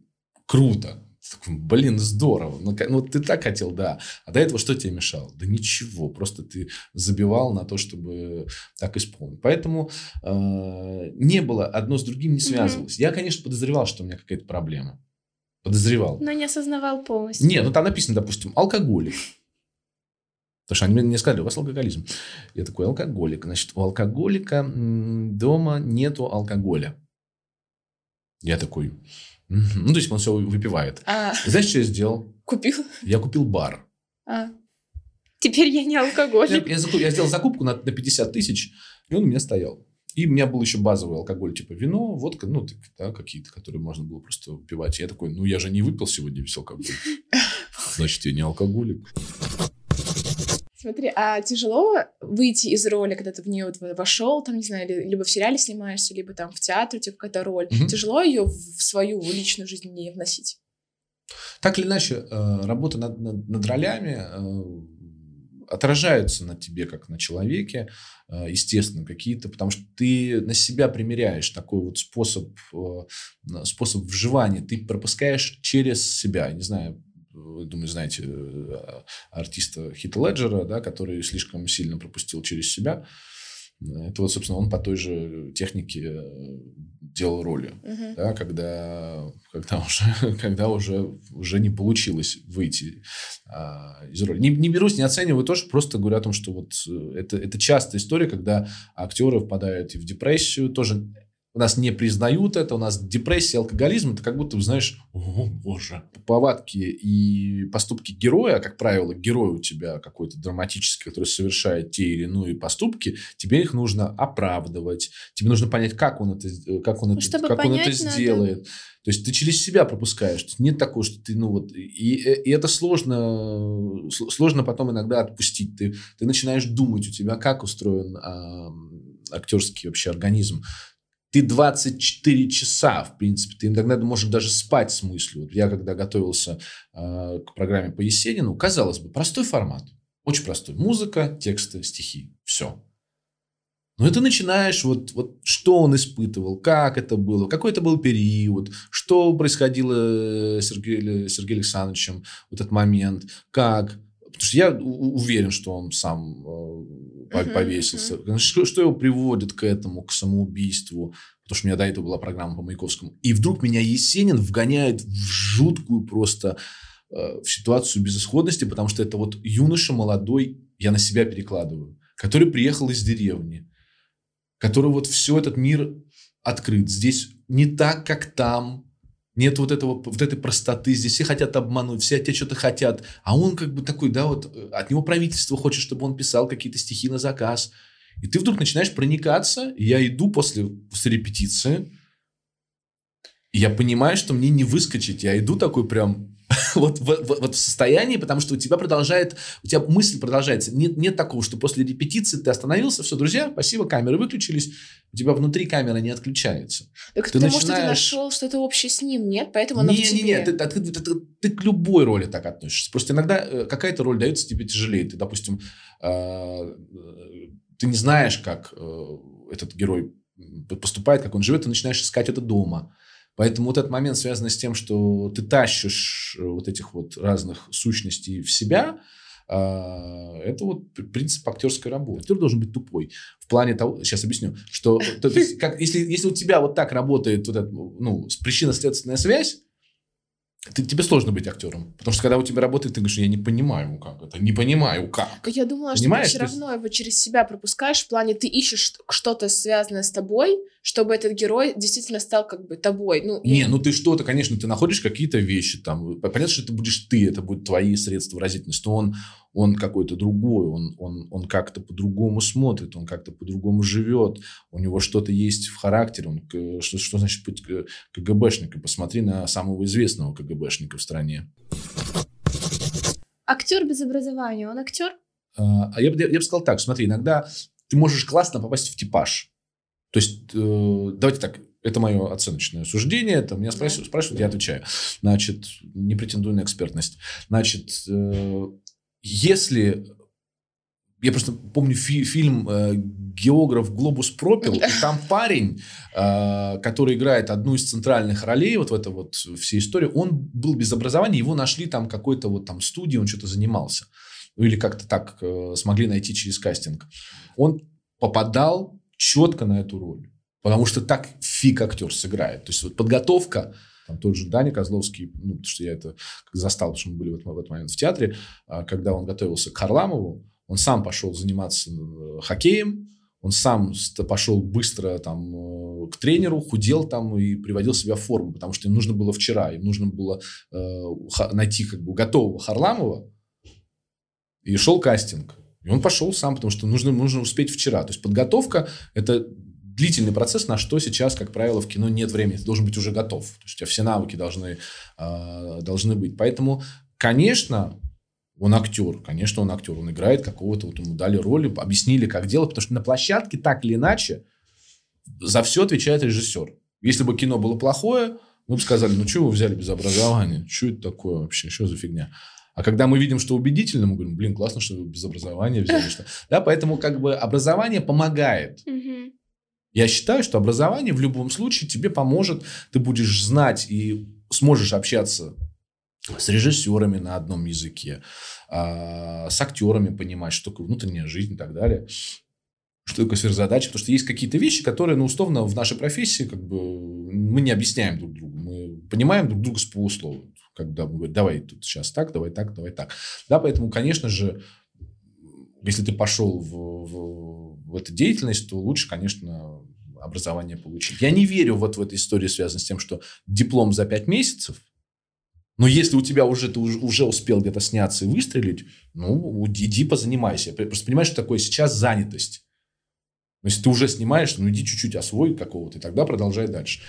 Speaker 3: круто. Такой, блин, здорово. Ну, ну, ты так хотел, да. А до этого что тебе мешало? Да ничего. Просто ты забивал на то, чтобы так исполнить. Поэтому э, не было, одно с другим не связывалось. Mm-hmm. Я, конечно, подозревал, что у меня какая-то проблема. Подозревал.
Speaker 1: Но не осознавал полностью.
Speaker 3: Не, ну там написано, допустим, алкоголик. Потому что они мне сказали, у вас алкоголизм. Я такой, алкоголик. Значит, у алкоголика дома нету алкоголя. Я такой, ну, то есть он все выпивает.
Speaker 2: А.
Speaker 3: Знаешь, что я сделал?
Speaker 2: Купил?
Speaker 3: Я купил бар.
Speaker 2: А.
Speaker 1: Теперь я не алкоголик.
Speaker 3: Я, я, я сделал закупку на, на 50 тысяч, и он у меня стоял. И у меня был еще базовый алкоголь, типа вино, водка, ну, так, да, какие-то, которые можно было просто выпивать. Я такой, ну, я же не выпил сегодня весь алкоголь. Значит, я не алкоголик.
Speaker 2: Смотри, а тяжело выйти из роли, когда ты в нее вот вошел, там, не знаю, либо в сериале снимаешься, либо там в театре у тебя какая-то роль.
Speaker 3: Мгм.
Speaker 2: Тяжело ее в свою личную жизнь не вносить?
Speaker 3: Так или иначе, э, работа над, над, над ролями отражается на тебе, как на человеке, э, естественно, какие-то, потому что ты на себя примеряешь такой вот способ, э, способ вживания, ты пропускаешь через себя, не знаю, думаю, знаете э, артиста Хита Леджера, да, который слишком сильно пропустил через себя. Это вот, собственно, он по той же технике э, делал роли,
Speaker 2: Мгм.
Speaker 3: да, когда, когда, уже, когда уже, уже не получилось выйти а, из роли. Не, не берусь, не оцениваю, тоже просто говорю о том, что вот э, это, это частая история, когда актеры впадают и в депрессию, тоже у нас не признают это, у нас депрессия, алкоголизм, это как будто, знаешь, о боже. Повадки и поступки героя, как правило, герой у тебя какой-то драматический, который совершает те или иные поступки, тебе их нужно оправдывать, тебе нужно понять, как он это, как он это,
Speaker 1: Чтобы
Speaker 3: как он это
Speaker 1: понять, надо-
Speaker 3: сделает. То есть ты через себя пропускаешь. Нет такого, что ты, ну вот, и, и это сложно, сл- сложно потом иногда отпустить. Ты, ты начинаешь думать, у тебя как устроен а, актерский вообще организм. Ты 24 часа, в принципе, ты иногда можешь даже спать с мыслью. Вот я когда готовился а, к программе по Есенину, казалось бы, простой формат. Очень простой. Музыка, тексты, стихи. Все. Но ты начинаешь, вот, вот что он испытывал, как это было, какой это был период, что происходило с Сергеем, Сергеем Александровичем в этот момент, как. Потому что я уверен, что он сам э, по-
Speaker 2: Мгм,
Speaker 3: повесился. Что, что его приводит к этому, к самоубийству. потому что у меня до этого была программа по Маяковскому. И вдруг меня Есенин вгоняет в жуткую просто э, в ситуацию безысходности, потому что это вот юноша молодой, я на себя перекладываю, который приехал из деревни, который вот все этот мир открыт. Здесь не так, как там, нет вот этого, вот этой простоты. Здесь все хотят обмануть, все от тебя что-то хотят. А он как бы такой, да, вот э, от него правительство хочет, чтобы он писал какие-то стихи на заказ. И ты вдруг начинаешь проникаться. И я иду после, после репетиции, и я понимаю, что мне не выскочить. Я иду такой прям вот, вот, вот в состоянии, потому что у тебя продолжает, у тебя мысль продолжается. Нет, нет такого, что после репетиции ты остановился, все, друзья, спасибо, камеры выключились, у тебя внутри камера не отключается.
Speaker 2: Так ты потому начинаешь... что ты нашел что-то общее с ним, нет? Поэтому оно
Speaker 3: не,
Speaker 2: в тебе.
Speaker 3: Не, не, ты, ты, ты, ты, ты к любой роли так относишься. Просто иногда э, какая-то роль дается тебе тяжелее. Ты, допустим, э, ты не знаешь, как э, этот герой поступает, как он живет, ты начинаешь искать это дома. Поэтому вот этот момент связан с тем, что ты тащишь э, вот этих вот разных сущностей в себя, а, это вот принцип актерской работы. Актер должен быть тупой. В плане того, сейчас объясню, что то, то есть, как, если, если у тебя вот так работает вот эта, ну, причинно-следственная связь, ты, тебе сложно быть актером. Потому что когда у тебя работает, ты говоришь, я не понимаю, как это, не понимаю, как.
Speaker 2: Я думала, Понимаешь? что ты все равно его через себя пропускаешь, в плане ты ищешь что-то связанное с тобой, чтобы этот герой действительно стал как бы тобой. Ну,
Speaker 3: не, я... ну ты что-то, конечно, ты находишь какие-то вещи там. Понятно, что это будешь ты, это будут твои средства выразительности, но он, он какой-то другой, он, он, он как-то по-другому смотрит, он как-то по-другому живет, у него что-то есть в характере. Он, что, что значит быть КГБшником? Посмотри на самого известного КГБшника в стране.
Speaker 1: Актер без образования, он актер?
Speaker 3: А, а я, я, я бы сказал так, смотри, иногда ты можешь классно попасть в типаж. То есть, э, давайте так, это мое оценочное суждение, это меня спрашивают, спрашивают, я отвечаю. Значит, не претендую на экспертность. Значит, э, если... Я просто помню фи- фильм э, «Географ Глобус пропил», и там парень, э, который играет одну из центральных ролей вот в этой вот всей истории, он был без образования, его нашли там какой-то вот там студии, он что-то занимался. Ну, или как-то так э, смогли найти через кастинг. Он попадал четко на эту роль. Потому что так фиг актер сыграет. То есть вот подготовка, там тот же Даня Козловский, ну, потому что я это застал, потому что мы были в этот, в этот момент в театре, а, когда он готовился к Харламову, он сам пошел заниматься э, хоккеем, он сам пошел быстро там э, к тренеру, худел там и приводил себя в форму, потому что им нужно было вчера, им нужно было э, найти как бы готового Харламова, и шел кастинг. И он пошел сам, потому что нужно, нужно успеть вчера. То есть подготовка – это длительный процесс, на что сейчас, как правило, в кино нет времени. Ты должен быть уже готов. То есть у тебя все навыки должны, э, должны быть. Поэтому, конечно, он актер, конечно, он актер, он играет какого-то, вот ему дали роли, объяснили, как делать, потому что на площадке так или иначе за все отвечает режиссер. Если бы кино было плохое, мы бы сказали, ну что вы взяли без образования, что это такое вообще, что за фигня? А когда мы видим, что убедительно, мы говорим, блин, классно, что вы без образования взяли. Что... Да, поэтому как бы образование помогает. Я считаю, что образование в любом случае тебе поможет, ты будешь знать и сможешь общаться с режиссерами на одном языке, а, с актерами понимать, что такое внутренняя жизнь и так далее что такое сверхзадача, потому что есть какие-то вещи, которые, ну, условно, в нашей профессии как бы мы не объясняем друг другу, мы понимаем друг друга с полуслова. Когда он говорит, давай тут сейчас так, давай так, давай так. Да, поэтому, конечно же, если ты пошел в, в, в эту деятельность, то лучше, конечно, образование получить. Я не верю вот в эту историю, связанную с тем, что диплом за пять месяцев, но если у тебя уже ты уже, уже успел где-то сняться и выстрелить, ну, иди позанимайся. Просто понимаешь, что такое сейчас занятость. Но если ты уже снимаешь, ну, иди чуть-чуть освой какого-то, и тогда продолжай дальше.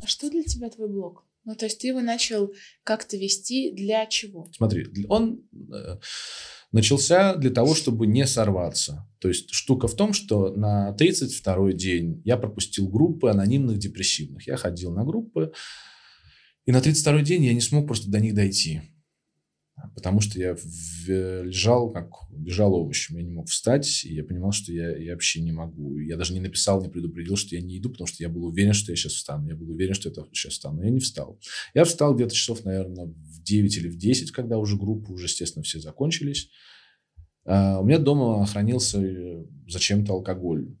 Speaker 2: А что для тебя твой блог? Ну, то есть ты его начал как-то вести для чего?
Speaker 3: Смотри, он э, начался для того, чтобы не сорваться. То есть штука в том, что на 32-й день я пропустил группы анонимных депрессивных. Я ходил на группы, и на 32-й день я не смог просто до них дойти. Потому что я лежал, как лежал овощем. Я не мог встать, и я понимал, что я, я вообще не могу. Я даже не написал, не предупредил, что я не иду, потому что я был уверен, что я сейчас встану. Я был уверен, что я сейчас встану. Я не встал. Я встал где-то часов, наверное, в 9 или в 10, когда уже группы, уже, естественно, все закончились. А у меня дома хранился э, зачем-то алкоголь.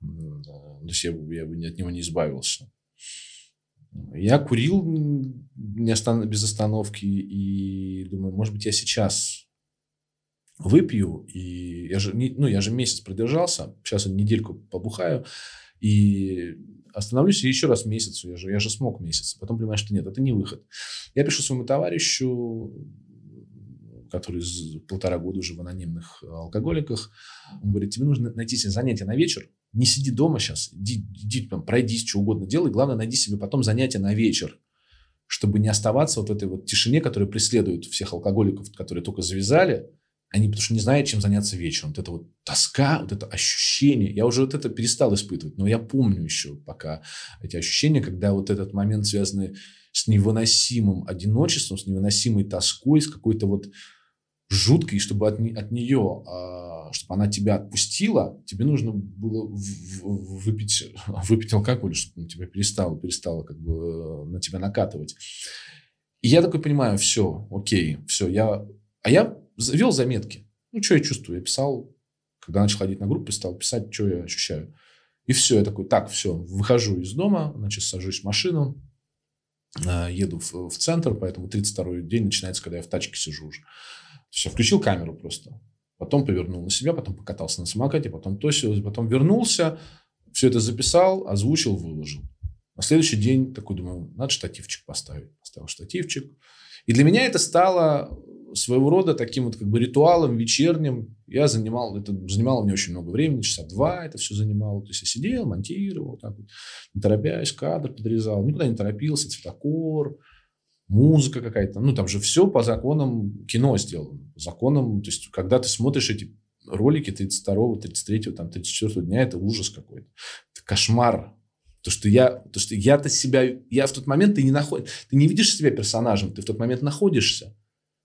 Speaker 3: То есть я, я от него не избавился. Я курил без остановки и думаю, может быть, я сейчас выпью, и я же, ну, я же месяц продержался, сейчас недельку побухаю, и остановлюсь и еще раз месяц, я же, я же смог месяц. Потом понимаю, что нет, это не выход. Я пишу своему товарищу, который полтора года уже в анонимных алкоголиках, он говорит, тебе нужно найти себе занятие на вечер, не сиди дома сейчас, иди, иди там, пройдись, что угодно делай, главное, найди себе потом занятие на вечер, чтобы не оставаться вот этой вот тишине, которая преследует всех алкоголиков, которые только завязали, они потому что не знают, чем заняться вечером. Вот это вот тоска, вот это ощущение. Я уже вот это перестал испытывать, но я помню еще пока эти ощущения, когда вот этот момент, связанный с невыносимым одиночеством, с невыносимой тоской, с какой-то вот жуткой, чтобы от, от нее, а, чтобы она тебя отпустила, тебе нужно было выпить, выпить алкоголь, чтобы он тебя перестало, перестало как бы на тебя накатывать. И я такой понимаю, все, окей, все, я... А я вел заметки. Ну, что я чувствую? Я писал, когда начал ходить на группы, стал писать, что я ощущаю. И все, я такой, так, все, выхожу из дома, значит, сажусь в машину, еду в, в центр, поэтому 32-й день начинается, когда я в тачке сижу уже. То есть я включил камеру просто, потом повернул на себя, потом покатался на самокате, потом то потом вернулся, все это записал, озвучил, выложил. На следующий день такой думаю, надо штативчик поставить. Поставил штативчик. И для меня это стало своего рода таким вот как бы ритуалом вечерним. Я занимал, это занимало мне очень много времени, часа два это все занимало. То есть я сидел, монтировал, так вот, не торопясь, кадр подрезал, никуда не торопился, цветокор, музыка какая-то. Ну, там же все по законам кино сделано. По законам, то есть, когда ты смотришь эти ролики 32-го, 33-го, там, 34-го дня, это ужас какой-то. Это кошмар. То, что я, то, что я-то себя, я в тот момент, ты не находишь, ты не видишь себя персонажем, ты в тот момент находишься.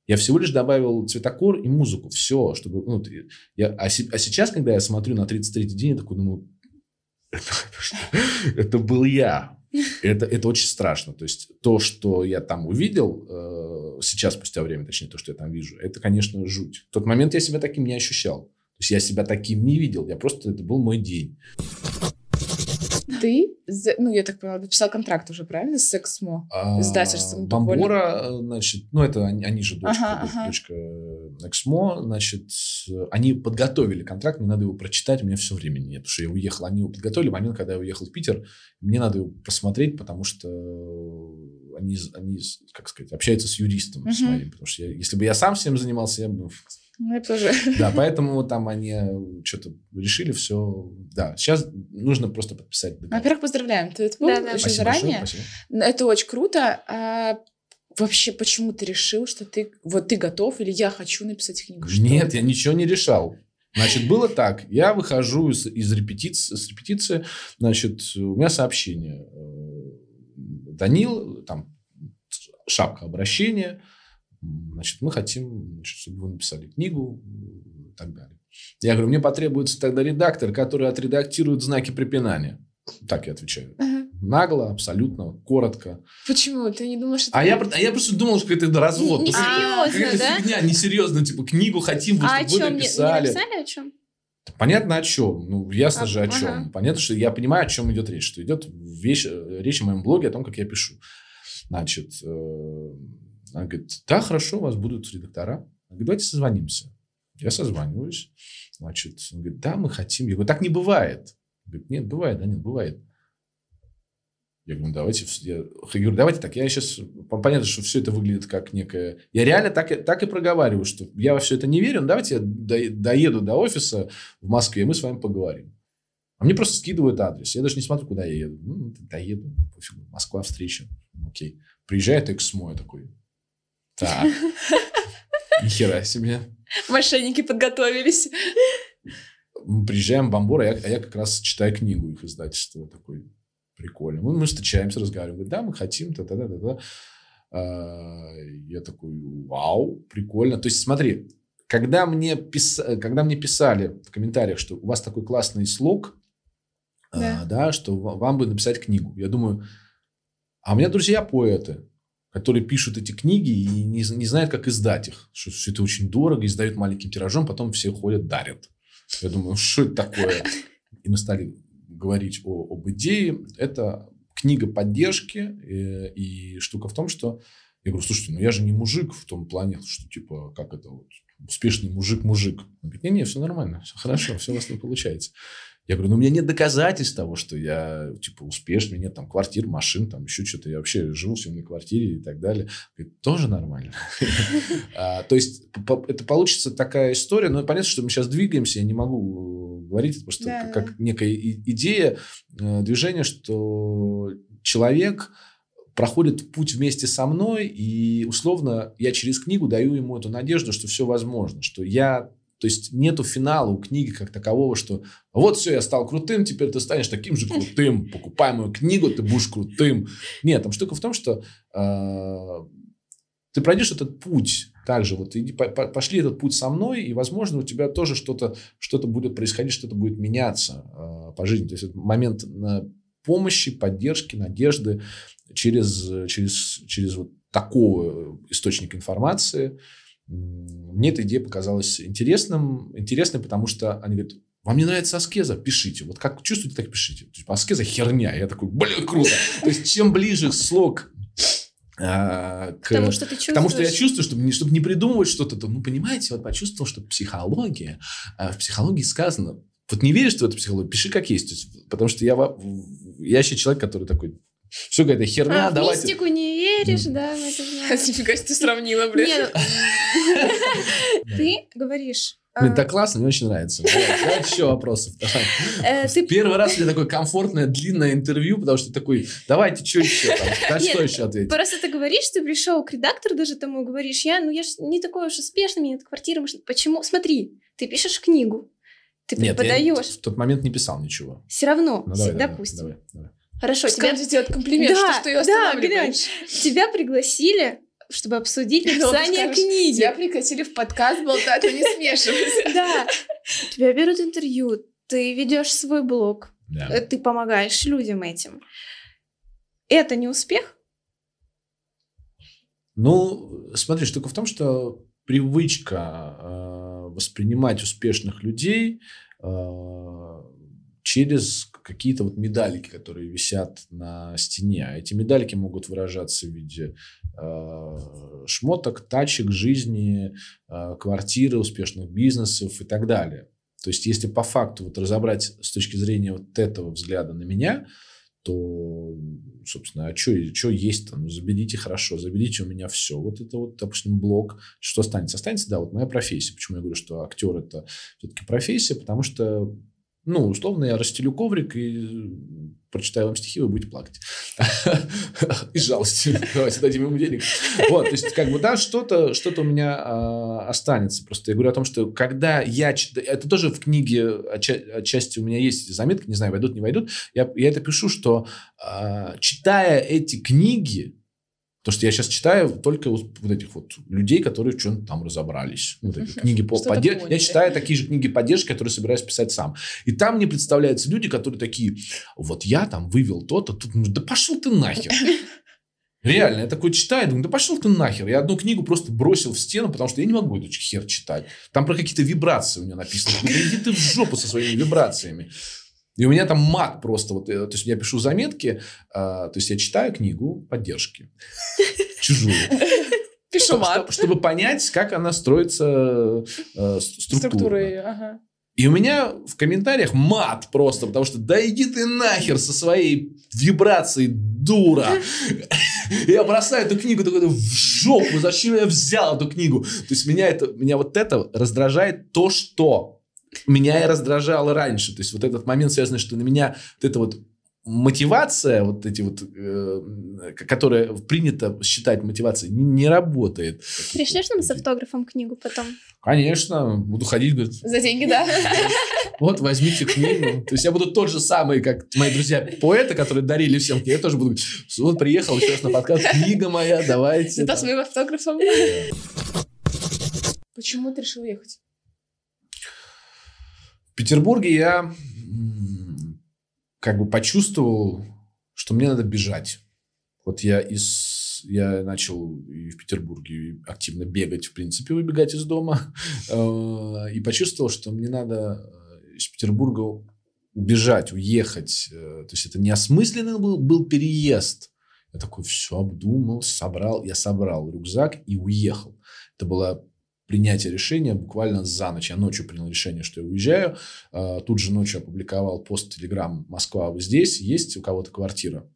Speaker 3: Я всего лишь добавил цветокор и музыку. Все, чтобы... Ну, я, а, си, а сейчас, когда я смотрю на 33-й день, я такой думаю, это, был я. Это, это очень страшно. То есть то, что я там увидел, э, сейчас, спустя время, точнее, то, что я там вижу, это, конечно, жуть. В тот момент я себя таким не ощущал. То есть я себя таким не видел. Я просто, это был мой день.
Speaker 2: Ты, ну, я так поняла, подписал контракт уже, правильно, с Эксмо,
Speaker 3: а,
Speaker 2: издательством?
Speaker 3: Бамбора, значит, ну, это они, они же дочка, ага, ага. дочка Эксмо, значит, они подготовили контракт, мне надо его прочитать, у меня все времени нет, потому что я уехал, они его подготовили момент, когда я уехал в Питер, мне надо его посмотреть, потому что они, они как сказать, общаются с юристом угу. с моим, потому что я, если бы я сам всем занимался, я бы
Speaker 2: ну, я тоже.
Speaker 3: Да, поэтому там они что-то решили все. Да, сейчас нужно просто подписать
Speaker 2: договор. Во-первых, поздравляем. Ты это был да, да. очень спасибо заранее. Большое, спасибо. Это очень круто. А вообще, почему ты решил, что ты вот ты готов или я хочу написать книгу?
Speaker 3: Что Нет, это? я ничего не решал. Значит, было так. Я выхожу из, из репетиции, с репетиции, значит, у меня сообщение. Э, Данил, там, шапка обращения – Значит, мы хотим, значит, чтобы вы написали книгу и так далее. Я говорю, мне потребуется тогда редактор, который отредактирует знаки препинания. Так я отвечаю. Ага. Нагло, абсолютно, коротко.
Speaker 2: Почему? Ты не думал, что...
Speaker 3: А, я, а я просто думал, что это развод.
Speaker 1: Не, серьезно, да?
Speaker 3: фигня, несерьезно. Типа, книгу хотим, вы, а чтобы вы написали. Не, не написали
Speaker 1: о чем?
Speaker 3: Понятно о чем. Ну, ясно а, же о чем. Ага. Понятно, что я понимаю, о чем идет речь. Что идет вещь, речь в моем блоге о том, как я пишу. Значит, э, она говорит, да, хорошо, у вас будут редактора. Она говорит, давайте созвонимся. Я созваниваюсь. Значит, он говорит, да, мы хотим. Я говорю, так не бывает. Он говорит, нет, бывает, да, нет, бывает. Я говорю, ну, давайте, я, я говорю, давайте так, я сейчас, понятно, что все это выглядит как некое... Я реально так, так и проговариваю, что я во все это не верю, но давайте я доеду до офиса в Москве, и мы с вами поговорим. А мне просто скидывают адрес. Я даже не смотрю, куда я еду. Ну, доеду, пофигу. Москва, встреча. Окей. Приезжает Эксмо, я такой, так. Нихера себе.
Speaker 2: Мошенники подготовились.
Speaker 3: Приезжаем в Бамбор, а я, а я как раз читаю книгу их издательства. Такой прикольный. Мы, мы встречаемся, разговариваем. Говорит, да, мы хотим, та-та-та-та. А, я такой, вау, прикольно. То есть смотри, когда мне, пис... когда мне писали в комментариях, что у вас такой классный слог, да. А, да, что вам бы написать книгу. Я думаю, а у меня друзья поэты которые пишут эти книги и не, не знают, как издать их. Что все это очень дорого, издают маленьким тиражом, потом все ходят, дарят. Я думаю, что это такое? И мы стали говорить о, об идее, это книга поддержки. И, и штука в том, что я говорю, слушайте, ну я же не мужик в том плане, что типа, как это вот, успешный мужик-мужик. Он говорит, не-не, все нормально, все хорошо, все у вас не получается. Я говорю, ну у меня нет доказательств того, что я, типа, успешный, у меня нет там квартир, машин, там еще что-то. Я вообще живу в съемной квартире и так далее. Говорит, тоже нормально. А, то есть, это получится такая история. Но понятно, что мы сейчас двигаемся, я не могу говорить, потому что как некая идея э, движения, что человек проходит путь вместе со мной, и условно я через книгу даю ему эту надежду, что все возможно, что я то есть нету финала у книги как такового, что вот все, я стал крутым, теперь ты станешь таким же крутым. Покупай мою книгу, ты будешь крутым. Нет, там штука в том, что э, ты пройдешь этот путь также. Вот иди, по, пошли этот путь со мной, и, возможно, у тебя тоже что-то что будет происходить, что-то будет меняться э, по жизни. То есть, это момент на помощи, поддержки, надежды через, через, через вот такого источника информации – мне эта идея показалась интересным, интересной, потому что они говорят, вам не нравится аскеза? Пишите. Вот как чувствуете, так пишите. То есть, аскеза херня. Я такой, блин, круто. То есть, чем ближе слог а, к, потому что ты чувствуешь. Потому что я чувствую, чтобы не, чтобы не придумывать что-то, то, ну, понимаете, вот почувствовал, что психология, а в психологии сказано, вот не веришь в эту психологию, пиши как есть. есть потому что я, я еще человек, который такой, все какая-то херня,
Speaker 1: а, давайте... мистику не веришь, да, мы это знаем.
Speaker 2: Нифига себе ты сравнила, блин.
Speaker 1: Ну, ты говоришь...
Speaker 3: Блин, а, так классно, мне очень нравится. Давайте еще вопросов. Э, Первый раз у меня такое комфортное, длинное интервью, потому что такой, давайте, что еще там? Да что еще ответить?
Speaker 1: Просто ты говоришь, ты пришел к редактору даже тому, говоришь, я, ну я же не такой уж успешный, мне нет квартиры, почему? Смотри, ты пишешь книгу, ты преподаешь. Нет,
Speaker 3: в тот момент не писал ничего.
Speaker 1: Все равно, ну, допустим. Хорошо,
Speaker 2: тебя... сделать комплимент, да, что, что ее останавливаешь.
Speaker 1: Да, тебя пригласили чтобы обсудить написание книги.
Speaker 2: Тебя пригласили в подкаст болтать, не смешивайся.
Speaker 1: Да. Тебя берут интервью, ты ведешь свой блог, э, ты помогаешь людям этим. Это не успех?
Speaker 3: Ну, смотри, штука в том, что привычка э, воспринимать успешных людей э, через какие-то вот медалики, которые висят на стене. А эти медалики могут выражаться в виде э, шмоток, тачек, жизни, э, квартиры, успешных бизнесов и так далее. То есть, если по факту вот разобрать с точки зрения вот этого взгляда на меня, то, собственно, а что есть-то? Ну, заберите хорошо, заберите у меня все. Вот это вот, допустим, блог. Что останется? Останется, да, вот моя профессия. Почему я говорю, что актер – это все-таки профессия? Потому что ну, условно, я расстелю коврик и прочитаю вам стихи, вы будете плакать. Из жалости. Давайте дадим ему денег. Вот, то есть, как бы, да, что-то что у меня а, останется. Просто я говорю о том, что когда я читаю... Это тоже в книге отчасти у меня есть заметки, не знаю, войдут, не войдут. Я, я это пишу, что а, читая эти книги, Потому что я сейчас читаю только вот этих вот людей, которые в чем-то там разобрались. Вот эти книги по поддержке. Я читаю такие же книги поддержки, которые собираюсь писать сам. И там мне представляются люди, которые такие, вот я там вывел то-то, тут, да пошел ты нахер. Реально, я такой читаю, думаю, да пошел ты нахер. Я одну книгу просто бросил в стену, потому что я не могу эту хер читать. Там про какие-то вибрации у меня написано. Да иди ты в жопу со своими вибрациями. И у меня там мат просто. Вот, э, то есть, я пишу заметки, а, то есть, я читаю книгу поддержки. Чужую.
Speaker 2: Пишу мат.
Speaker 3: Чтобы понять, как она строится э, структурой. Ага. И у меня в комментариях мат просто, потому что да иди ты нахер со своей вибрацией, дура. Я бросаю эту книгу такой в жопу, зачем я взял эту книгу? То есть меня, это, меня вот это раздражает то, что меня и раздражало раньше. То есть вот этот момент связанный, что на меня вот эта вот мотивация, вот эти вот, э, которая принято считать мотивацией, не, не работает.
Speaker 1: Пришлешь нам с автографом книгу потом?
Speaker 3: Конечно, буду ходить, говорит.
Speaker 2: За деньги, да.
Speaker 3: Вот, возьмите книгу. То есть я буду тот же самый, как мои друзья-поэты, которые дарили всем. Я тоже буду вот приехал еще раз на подкаст, книга моя, давайте.
Speaker 2: Это с моим автографом. Почему ты решил уехать?
Speaker 3: Петербурге я как бы почувствовал, что мне надо бежать. Вот я из я начал и в Петербурге активно бегать, в принципе, выбегать из дома. Э, и почувствовал, что мне надо из Петербурга убежать, уехать. Э, то есть это неосмысленный был, был переезд. Я такой все обдумал, собрал. Я собрал рюкзак и уехал. Это было принятие решения буквально за ночь. Я ночью принял решение, что я уезжаю. А, тут же ночью опубликовал пост в Телеграм «Москва, вы здесь? Есть у кого-то квартира?»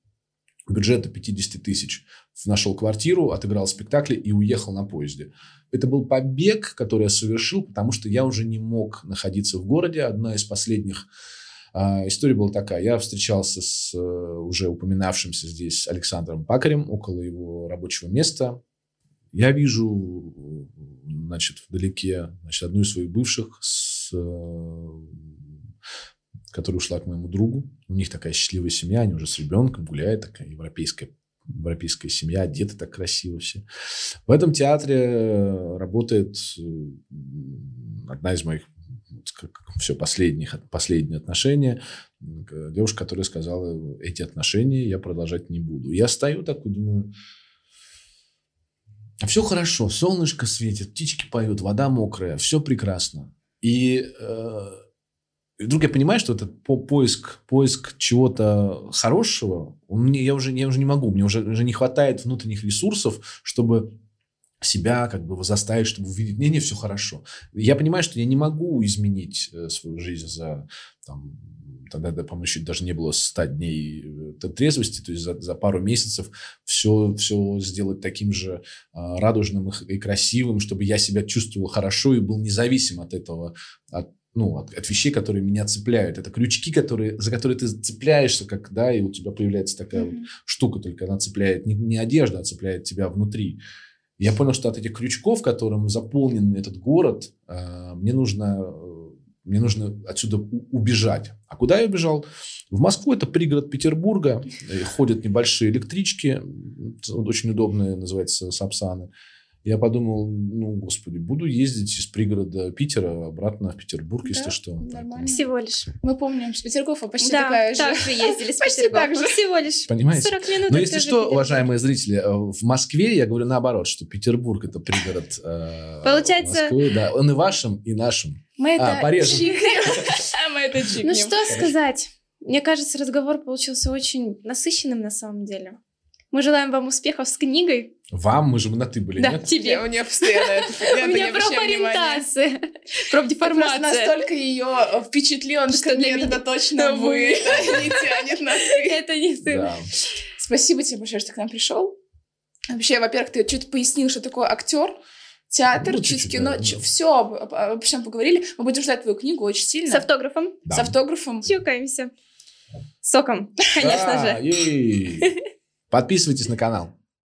Speaker 3: Бюджета 50 тысяч. Нашел квартиру, отыграл спектакли и уехал на поезде. Это был побег, который я совершил, потому что я уже не мог находиться в городе. Одна из последних а, история была такая. Я встречался с э, уже упоминавшимся здесь Александром Пакарем около его рабочего места. Я вижу, значит, вдалеке значит, одну из своих бывших, с, э, которая ушла к моему другу. У них такая счастливая семья, они уже с ребенком гуляют, такая европейская европейская семья, одеты так красиво все. В этом театре работает одна из моих все последних, последние отношения, девушка, которая сказала, эти отношения я продолжать не буду. Я стою такой, думаю, все хорошо, солнышко светит, птички поют, вода мокрая, все прекрасно. И, э, вдруг я понимаю, что этот по поиск, поиск чего-то хорошего, он мне, я, уже, я уже не могу, мне уже, уже не хватает внутренних ресурсов, чтобы себя как бы заставить, чтобы увидеть, не, не, все хорошо. Я понимаю, что я не могу изменить э, свою жизнь за там, тогда, по-моему, еще даже не было 100 дней э, трезвости, то есть за, за пару месяцев все, все сделать таким же а, радужным и, красивым, чтобы я себя чувствовал хорошо и был независим от этого, от, ну, от, от вещей, которые меня цепляют. Это крючки, которые, за которые ты цепляешься, как, да, и у тебя появляется такая mm-hmm. вот штука, только она цепляет не, не одежда, а цепляет тебя внутри. Я понял, что от этих крючков, которым заполнен этот город, а, мне нужно, мне нужно отсюда убежать. А куда я убежал? В Москву, это пригород Петербурга, ходят небольшие электрички, очень удобные, называются Сапсаны. Я подумал, ну, господи, буду ездить из пригорода Питера обратно в Петербург, да, если что.
Speaker 1: Нормально. Всего лишь.
Speaker 2: Мы помним, с Петергофа почти
Speaker 1: да,
Speaker 2: такая же.
Speaker 1: так же ездили с Почти так же. Всего лишь.
Speaker 3: Понимаете?
Speaker 1: 40 минут.
Speaker 3: Но если что, уважаемые зрители, э, в Москве я говорю наоборот, что Петербург это пригород э,
Speaker 1: Получается...
Speaker 3: Москвы. Да, он и вашим, и нашим.
Speaker 2: Мы
Speaker 3: а,
Speaker 2: это
Speaker 3: порежем.
Speaker 2: Мы это чикнем.
Speaker 1: Ну что сказать? Мне кажется, разговор получился очень насыщенным на самом деле. Мы желаем вам успехов с книгой.
Speaker 3: Вам? Мы же на ты были,
Speaker 1: да,
Speaker 3: нет?
Speaker 1: тебе.
Speaker 2: У нее постоянно это.
Speaker 1: У меня профориентация, профдеформация.
Speaker 2: настолько ее впечатлен, что нет, это точно вы. Не тянет на ты.
Speaker 1: Это не ты.
Speaker 2: Спасибо тебе большое, что к нам пришел. Вообще, во-первых, ты чуть пояснил, что такое актер. Театр, ну, чуть кино, да, все обо всем поговорили. Мы будем ждать твою книгу очень сильно.
Speaker 1: С автографом.
Speaker 2: С автографом.
Speaker 1: Чукаемся. Соком, конечно же.
Speaker 3: Подписывайтесь на канал.